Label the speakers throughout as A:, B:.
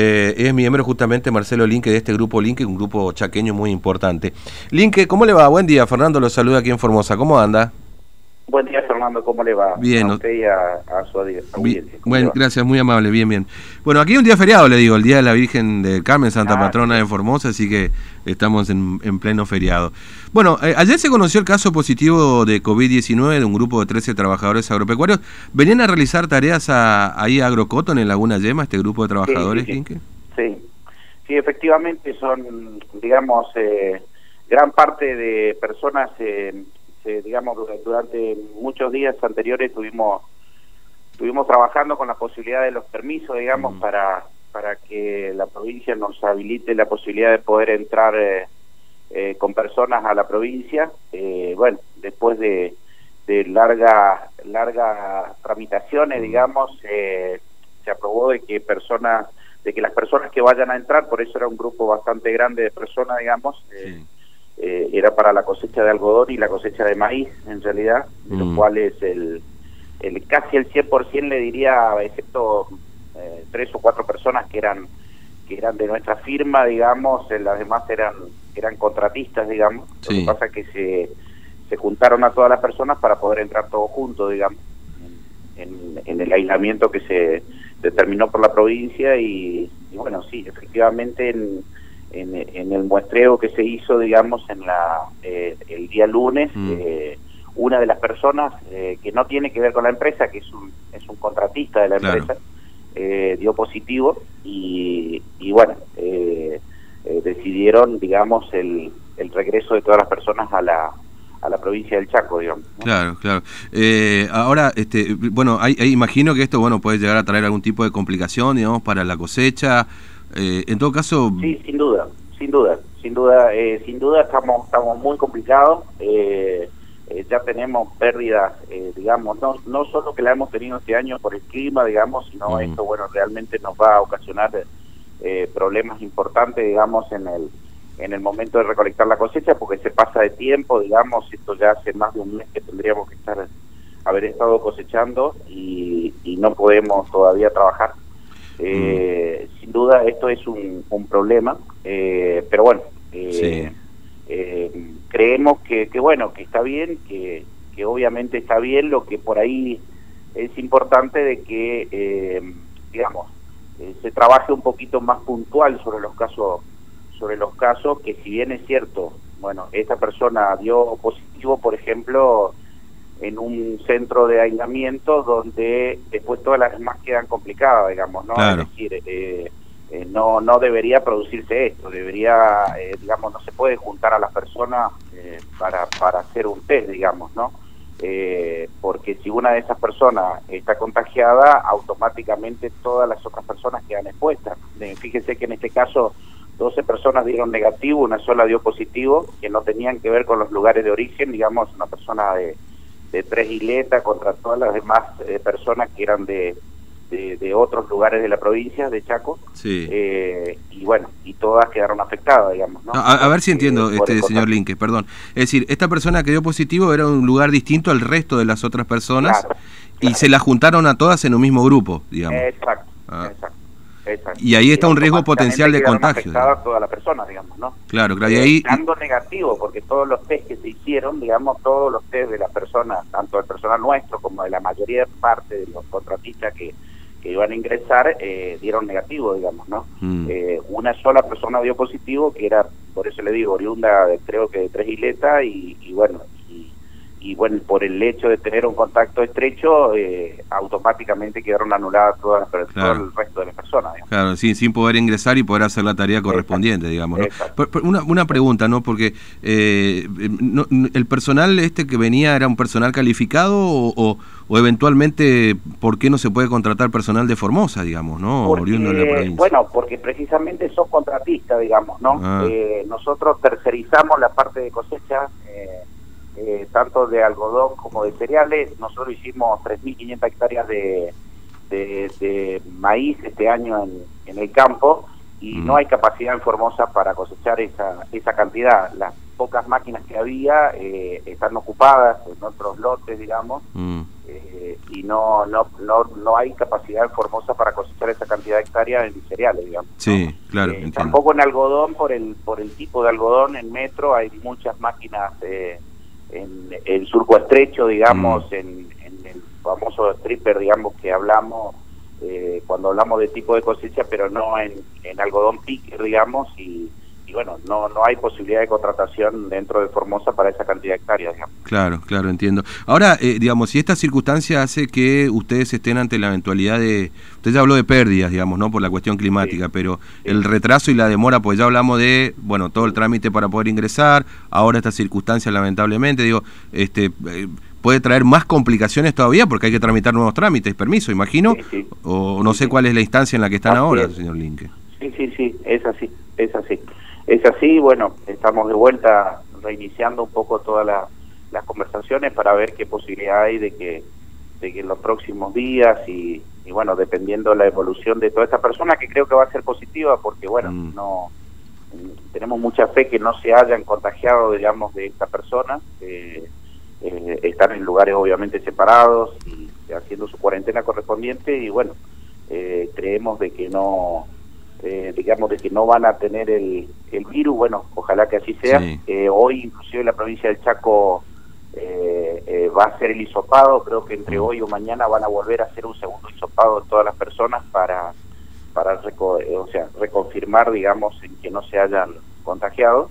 A: Eh, es miembro justamente Marcelo Linque de este grupo Linque, un grupo chaqueño muy importante. Linque, ¿cómo le va? Buen día, Fernando lo saluda aquí en Formosa, ¿cómo anda?
B: Buen día, Fernando, ¿cómo le va?
A: Bien.
B: A usted y a, a su audiencia.
A: Bueno, gracias, muy amable, bien, bien. Bueno, aquí un día feriado, le digo, el Día de la Virgen de Carmen, Santa
B: Ah,
A: Patrona de Formosa, así que estamos en, en pleno feriado. Bueno, eh, ayer se conoció el caso positivo de COVID-19 de un grupo de 13 trabajadores agropecuarios. ¿Venían a realizar tareas a, ahí a Agrocoton, en Laguna Yema, este grupo de trabajadores,
B: sí, sí. Sí, sí, efectivamente son, digamos, eh, gran parte de personas, eh, se- digamos, dura- durante muchos días anteriores tuvimos estuvimos trabajando con la posibilidad de los permisos, digamos,
A: Mm.
B: para para que la provincia nos habilite la posibilidad de poder entrar eh, eh, con personas a la provincia. Eh, bueno, después de, de larga largas tramitaciones, digamos, eh, se aprobó de que personas de que las personas que vayan a entrar, por eso era un grupo bastante grande de personas, digamos, eh,
A: Sí.
B: Eh, era para la cosecha de algodón y la cosecha de maíz, en realidad, de
A: Mm.
B: los cuales el, el casi el 100% le diría, excepto eh, tres o cuatro personas que eran que eran de nuestra firma, digamos, las demás eran eran contratistas, digamos. Lo que pasa es que se, se juntaron a todas las personas para poder entrar todos juntos, digamos, en, en el aislamiento que se determinó por la provincia y, y bueno, sí, efectivamente en, en, en el muestreo que se hizo, digamos, en la eh, el día lunes,
A: Mm.
B: eh, una de las personas eh, que no tiene que ver con la empresa, que es un, es un contratista de la
A: Claro.
B: empresa, eh, dio positivo y, y bueno, eh, decidieron, digamos, el, el regreso de todas las personas a la, a la provincia del Chaco, digamos. ¿no?
A: Claro, claro. Eh, ahora, este, bueno, hay, hay- imagino que esto, bueno, puede llegar a traer algún tipo de complicación, digamos, para la cosecha. Eh, en todo caso,
B: Sí, sin duda, sin duda, sin duda, eh, sin duda estamos estamos muy complicados. eh, eh, ya tenemos pérdidas, eh, digamos, no no solo que la hemos tenido este año por el clima, digamos, sino
A: Mm.
B: esto, bueno, realmente nos va a ocasionar eh, problemas importantes, digamos, en el en el momento de recolectar la cosecha, porque se pasa de tiempo, digamos, esto ya hace más de un mes que tendríamos que estar haber estado cosechando y, y no podemos todavía trabajar. Eh, Sin duda esto es un, un problema, eh, pero bueno, eh, eh, creemos que, que bueno, que está bien, que, que obviamente está bien, lo que por ahí es importante de que, eh, digamos, eh, se trabaje un poquito más puntual sobre los casos, sobre los casos que si bien es cierto, bueno, esta persona dio positivo, por ejemplo, en un centro de aislamiento donde después todas las demás quedan complicadas, digamos, ¿no?
A: Claro.
B: Es decir, eh, eh, no no debería producirse esto, debería, eh, digamos, no se puede juntar a las personas eh, para, para hacer un test, digamos, ¿no? Eh, porque si una de esas personas está contagiada, automáticamente todas las otras personas quedan expuestas. Fíjese que en este caso 12 personas dieron negativo, una sola dio positivo, que no tenían que ver con los lugares de origen, digamos, una persona de, de Tres Isletas contra todas las demás eh, personas que eran de, de, de otros lugares de la provincia, de Chaco,
A: sí.
B: eh, y bueno, y todas quedaron afectadas, digamos, ¿no?
A: A, a ver si entiendo,
B: Eh, el
A: este señor. Linke, perdón. Es decir, esta persona que dio positivo era un lugar distinto al resto de las otras personas
B: Claro,
A: y
B: claro.
A: se la juntaron a todas en un mismo grupo, digamos.
B: Exacto,
A: Ah.
B: exacto, exacto.
A: Y ahí está un riesgo
B: automáticamente
A: potencial de contagio,
B: afectadas todas las personas, digamos, ¿no?
A: Claro, claro. Y
B: Eh,
A: ahí,
B: dando negativo, porque todos los test que se hicieron, digamos, todos los test de las personas, tanto del personal nuestro como de la mayoría de parte de los contratistas que, que iban a ingresar, eh, dieron negativo, digamos, ¿no?
A: Mm.
B: Eh, una sola persona dio positivo, que era, por eso le digo, oriunda, de, creo que de Tres Isletas, y, y bueno, y, y bueno, por el hecho de tener un contacto estrecho, eh, automáticamente quedaron anuladas todas las
A: Claro.
B: todo el resto de las personas, digamos.
A: Claro, sin, sin poder ingresar y poder hacer la tarea correspondiente, digamos. ¿no?
B: Exacto.
A: Pero- pero una, una pregunta, ¿no? Porque eh, no- el personal este que venía era un personal calificado o, o- o eventualmente, ¿por qué no se puede contratar personal de Formosa, digamos, ¿no?
B: Porque,
A: Oriundo de la provincia.
B: bueno, porque precisamente son contratistas, digamos, ¿no?
A: Ah.
B: Eh, nosotros tercerizamos la parte de cosecha, eh, eh, tanto de algodón como de cereales. Nosotros hicimos 3.500 hectáreas de, de, de maíz este año en, en el campo y
A: Mm.
B: no hay capacidad en Formosa para cosechar esa, esa cantidad. Las pocas máquinas que había eh, están ocupadas en otros lotes, digamos.
A: Mm.
B: Eh, y no, no, no, no hay capacidad en Formosa para cosechar esa cantidad de hectáreas en cereales, digamos.
A: Sí, claro.
B: Eh, tampoco en algodón, por el, por el tipo de algodón, en metro hay muchas máquinas eh, en el surco estrecho, digamos, mm. en, en, el famoso stripper, digamos, que hablamos cuando hablamos de tipo de cosecha, pero no en, en algodón pique, digamos, y y bueno, no, no hay posibilidad de contratación dentro de Formosa para esa cantidad de hectáreas.
A: Claro, claro, entiendo. Ahora, eh, digamos, si esta circunstancia hace que ustedes estén ante la eventualidad de, usted ya habló de pérdidas, digamos, ¿no? Por la cuestión climática, pero el retraso y la demora, pues ya hablamos de, bueno, todo el trámite para poder ingresar, ahora esta circunstancia lamentablemente, digo, este... Eh, puede traer más complicaciones todavía porque hay que tramitar nuevos trámites, permiso, imagino, o no sé cuál es la instancia en la que están ahora, señor Linke.
B: Sí, sí, sí, es así, es así. Es así, bueno, estamos de vuelta reiniciando un poco todas las conversaciones para ver qué posibilidad hay de que, de que en los próximos días y, bueno, dependiendo la evolución de toda esta persona, que creo que va a ser positiva porque, bueno, mm. no tenemos mucha fe que no se hayan contagiado, digamos, de esta persona. Eh, eh, están en lugares obviamente separados y haciendo su cuarentena correspondiente y bueno, eh, creemos de que no eh, digamos, de que no van a tener el, el virus, bueno, ojalá que así sea. Eh, hoy, inclusive, la provincia del Chaco eh, va a hacer el hisopado, creo que entre mm. hoy o mañana van a volver a hacer un segundo hisopado de todas las personas para, para o sea, reconfirmar, digamos, en que no se hayan contagiado.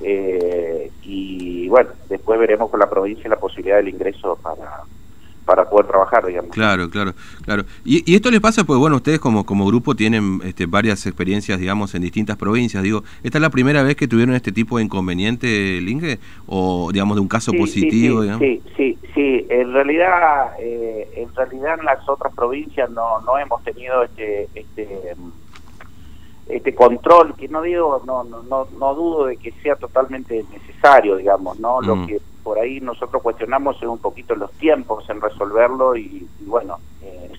B: y bueno, después veremos con la provincia la posibilidad del ingreso para para poder trabajar, digamos.
A: Claro, claro, claro. Y, y esto les pasa, pues bueno, ustedes como, como grupo tienen este, varias experiencias, digamos, en distintas provincias. Digo, ¿esta es la primera vez que tuvieron este tipo de inconveniente, Linge? ¿O, digamos, de un caso positivo?
B: Sí, sí, sí, En realidad, eh, en realidad en las otras provincias no, no hemos tenido este... este este control que no digo no no no, no dudo de que sea totalmente necesario digamos no lo que por ahí nosotros cuestionamos es un poquito los tiempos en resolverlo y, bueno, eh,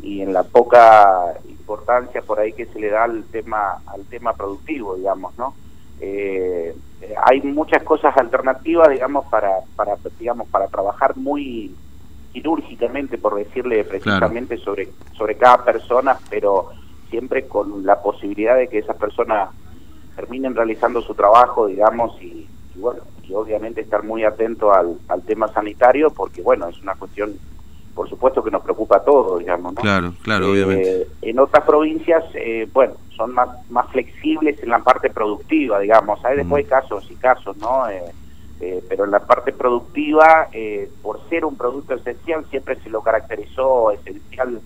B: y en la poca importancia por ahí que se le da al tema al tema productivo, digamos, ¿no? Eh, hay muchas cosas alternativas, digamos, para, para, digamos, para trabajar muy quirúrgicamente, por decirle precisamente, sobre, sobre cada persona, pero siempre con la posibilidad de que esas personas terminen realizando su trabajo, digamos, y, y bueno, y obviamente estar muy atento al, al tema sanitario porque bueno, es una cuestión por supuesto que nos preocupa a todos, digamos. ¿no?
A: Claro, claro,
B: eh,
A: obviamente.
B: En otras provincias, eh, bueno, son más, más flexibles en la parte productiva, digamos. Hay después mm. casos y casos, ¿no? Eh, pero en la parte productiva, por ser un producto esencial, siempre se lo caracterizó esencial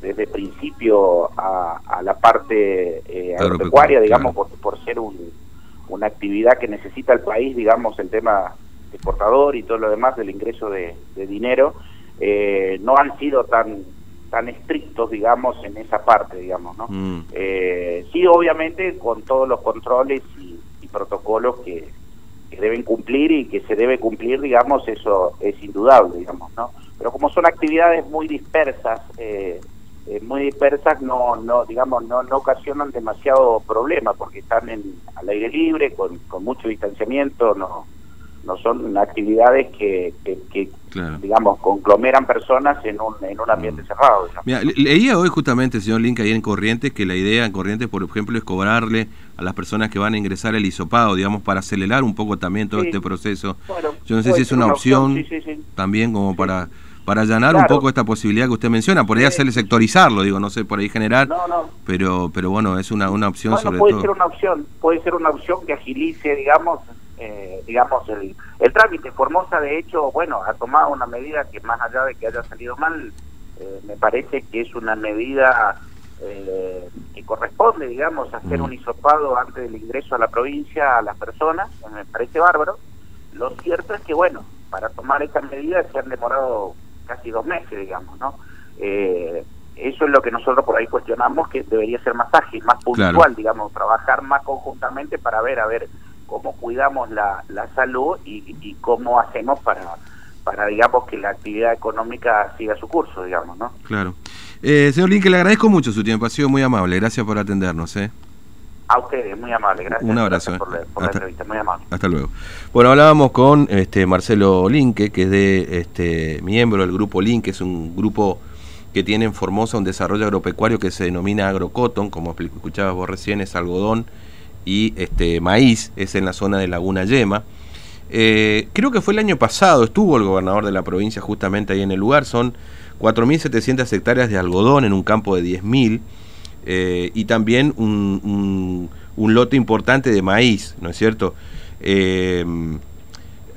B: desde principio a, a la parte agropecuaria, digamos, por, por ser un, una actividad que necesita el país, digamos, el tema exportador y todo lo demás del ingreso de, dinero, eh, no han sido tan tan estrictos, digamos, en esa parte, digamos, ¿no? Mm. Eh, sí, obviamente, con todos los controles y, protocolos que, deben cumplir y que se debe cumplir, digamos, eso es indudable, digamos, ¿no? Pero como son actividades muy dispersas, eh, eh, muy dispersas no no digamos no no ocasionan demasiado problema porque están en al aire libre con, con mucho distanciamiento no no son actividades que, que, digamos conglomeran personas en un en un ambiente mm. cerrado
A: Mira, leía hoy justamente señor Link ahí en Corrientes que la idea en Corrientes por ejemplo es cobrarle a las personas que van a ingresar el hisopado digamos para acelerar un poco también todo este proceso. Yo no sé si es una, opción, también como para para allanar un poco esta posibilidad que usted menciona, por ahí hacerle sectorizarlo, digo, no sé, por ahí generar, pero pero bueno, es una, una opción sobre
B: puede
A: todo.
B: ser una opción, puede ser una opción que agilice, digamos, eh, digamos el, el trámite. Formosa, de hecho, bueno, ha tomado una medida que más allá de que haya salido mal, eh, me parece que es una medida eh, que corresponde, digamos, hacer un hisopado antes del ingreso a la provincia a las personas, me parece bárbaro. Lo cierto es que, bueno, para tomar esta medida se han demorado casi dos meses, digamos, ¿no? Eh, eso es lo que nosotros por ahí cuestionamos, que debería ser más ágil, más puntual, digamos, trabajar más conjuntamente para ver, a ver, cómo cuidamos la, la salud y, cómo hacemos para, para, digamos, que la actividad económica siga su curso, digamos, ¿no?
A: Claro. Eh, señor Link, le agradezco mucho su tiempo, ha sido muy amable, gracias por atendernos, ¿eh?
B: A ustedes, muy amable, gracias.
A: Un abrazo.
B: por, la,
A: hasta,
B: entrevista, muy amable.
A: Hasta luego. Bueno, hablábamos con este Marcelo Linque, que es de este miembro del grupo Linque, es un grupo que tiene en Formosa un desarrollo agropecuario que se denomina agrocoton, como escuchabas vos recién, es algodón y este maíz, es en la zona de Laguna Yema. Eh, creo que fue el año pasado, estuvo el gobernador de la provincia justamente ahí en el lugar, son 4.700 hectáreas de algodón en un campo de 10.000 eh, y también un, lote importante de maíz, ¿no es cierto? Eh,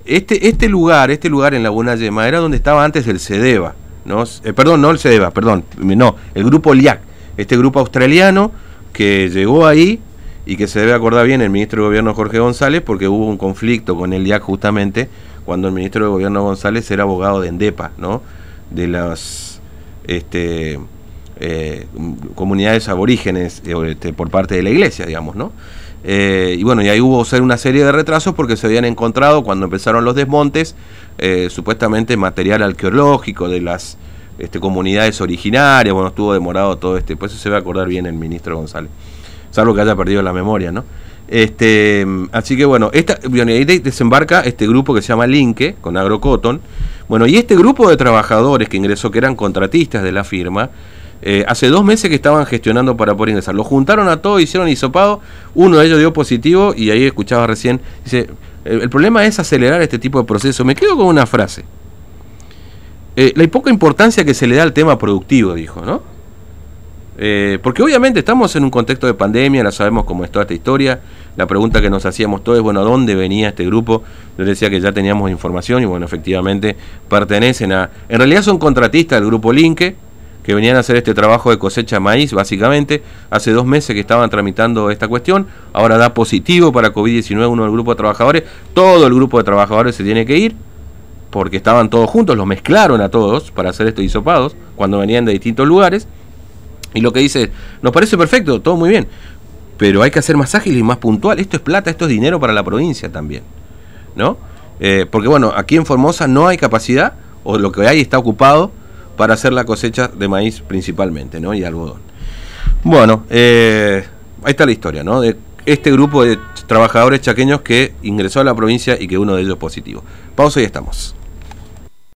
A: este, este lugar, este lugar en Laguna Yema era donde estaba antes el CEDEVA, ¿no? perdón, no el CEDEVA, perdón, no, el grupo LIAC, este grupo australiano que llegó ahí y que se debe acordar bien el ministro de Gobierno Jorge González porque hubo un conflicto con el IAC justamente cuando el ministro de Gobierno González era abogado de ENDEPA, ¿no? De las este, eh, comunidades aborígenes eh, este, por parte de la iglesia, digamos, ¿no? Eh, y bueno, y ahí hubo ser una serie de retrasos porque se habían encontrado cuando empezaron los desmontes, supuestamente material arqueológico de las este, comunidades originarias, bueno, estuvo demorado todo este, pues se va a acordar bien el ministro González salvo que haya perdido la memoria, ¿no? Este, así que bueno, esta, ahí desembarca este grupo que se llama Linke, con AgroCotton. Bueno, y este grupo de trabajadores que ingresó, que eran contratistas de la firma, eh, hace dos meses que estaban gestionando para poder ingresar. Lo juntaron a todos, hicieron hisopado, uno de ellos dio positivo y ahí escuchaba recién, dice, el, problema es acelerar este tipo de proceso. Me quedo con una frase. Eh, la poca importancia que se le da al tema productivo, dijo, ¿no? Eh, porque obviamente estamos en un contexto de pandemia, la sabemos cómo es toda esta historia. La pregunta que nos hacíamos todos es, bueno, ¿dónde venía este grupo? Yo decía que ya teníamos información y bueno, efectivamente pertenecen a... En realidad son contratistas del grupo Linke, que venían a hacer este trabajo de cosecha de maíz, básicamente. Hace dos meses que estaban tramitando esta cuestión. Ahora da positivo para COVID-19 uno del grupo de trabajadores. Todo el grupo de trabajadores se tiene que ir, porque estaban todos juntos, los mezclaron a todos para hacer estos hisopados, cuando venían de distintos lugares. Y lo que dice, nos parece perfecto, todo muy bien, pero hay que hacer más ágil y más puntual. Esto es plata, esto es dinero para la provincia también, ¿no? Eh, porque bueno, aquí en Formosa no hay capacidad, o lo que hay está ocupado para hacer la cosecha de maíz principalmente, ¿no? Y algodón. Bueno, eh, ahí está la historia, ¿no? De este grupo de trabajadores chaqueños que ingresó a la provincia y que uno de ellos positivo. Pausa y estamos.